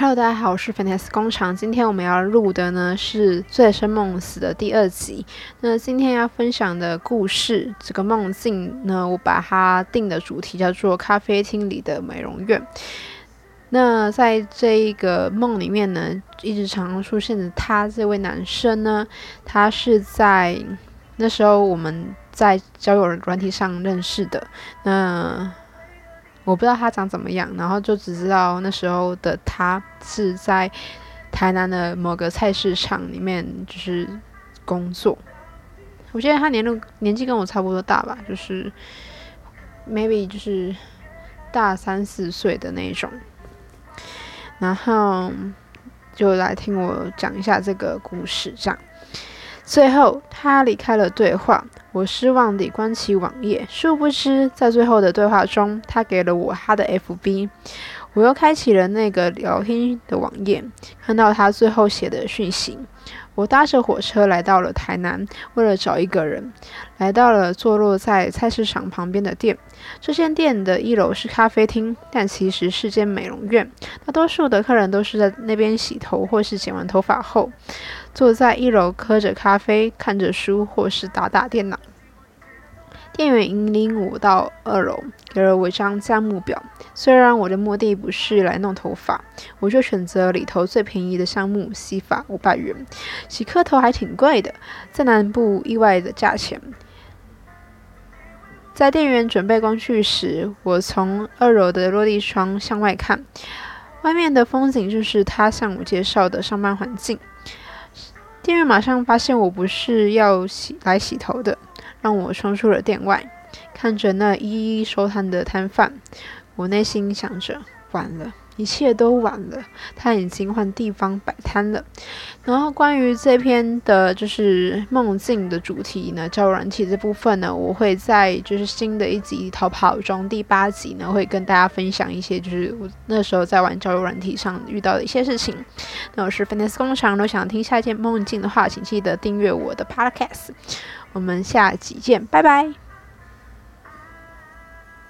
Hello，大家好，我是 FANTAST 工厂。今天我们要录的呢是《醉生梦死》的第二集。那今天要分享的故事，这个梦境呢，我把它定的主题叫做“咖啡厅里的美容院”。那在这一个梦里面呢，一直常常出现的他这位男生呢，他是在那时候我们在交友软体上认识的。那我不知道他长怎么样，然后就只知道那时候的他是在台南的某个菜市场里面就是工作。我觉得他年龄年纪跟我差不多大吧，就是 maybe 就是大三四岁的那种。然后就来听我讲一下这个故事，这样。最后，他离开了对话，我失望地关起网页。殊不知，在最后的对话中，他给了我他的 FB。我又开启了那个聊天的网页，看到他最后写的讯息。我搭着火车来到了台南，为了找一个人，来到了坐落在菜市场旁边的店。这间店的一楼是咖啡厅，但其实是间美容院。大多数的客人都是在那边洗头或是剪完头发后，坐在一楼喝着咖啡，看着书或是打打电脑。店员引领我到二楼，给了我一张价目表。虽然我的目的不是来弄头发，我就选择里头最便宜的项目——洗发，五百元。洗颗头还挺贵的，在南部意外的价钱。在店员准备工具时，我从二楼的落地窗向外看，外面的风景就是他向我介绍的上班环境。店员马上发现我不是要洗来洗头的。让我冲出了店外，看着那一一收摊的摊贩，我内心想着：完了，一切都完了。他已经换地方摆摊了。然后关于这篇的就是梦境的主题呢，交友软体这部分呢，我会在就是新的一集逃跑中第八集呢，会跟大家分享一些就是我那时候在玩交友软体上遇到的一些事情。那我是 f i n e s s 工厂，如果想听下一件梦境的话，请记得订阅我的 Podcast。我们下集见，拜拜。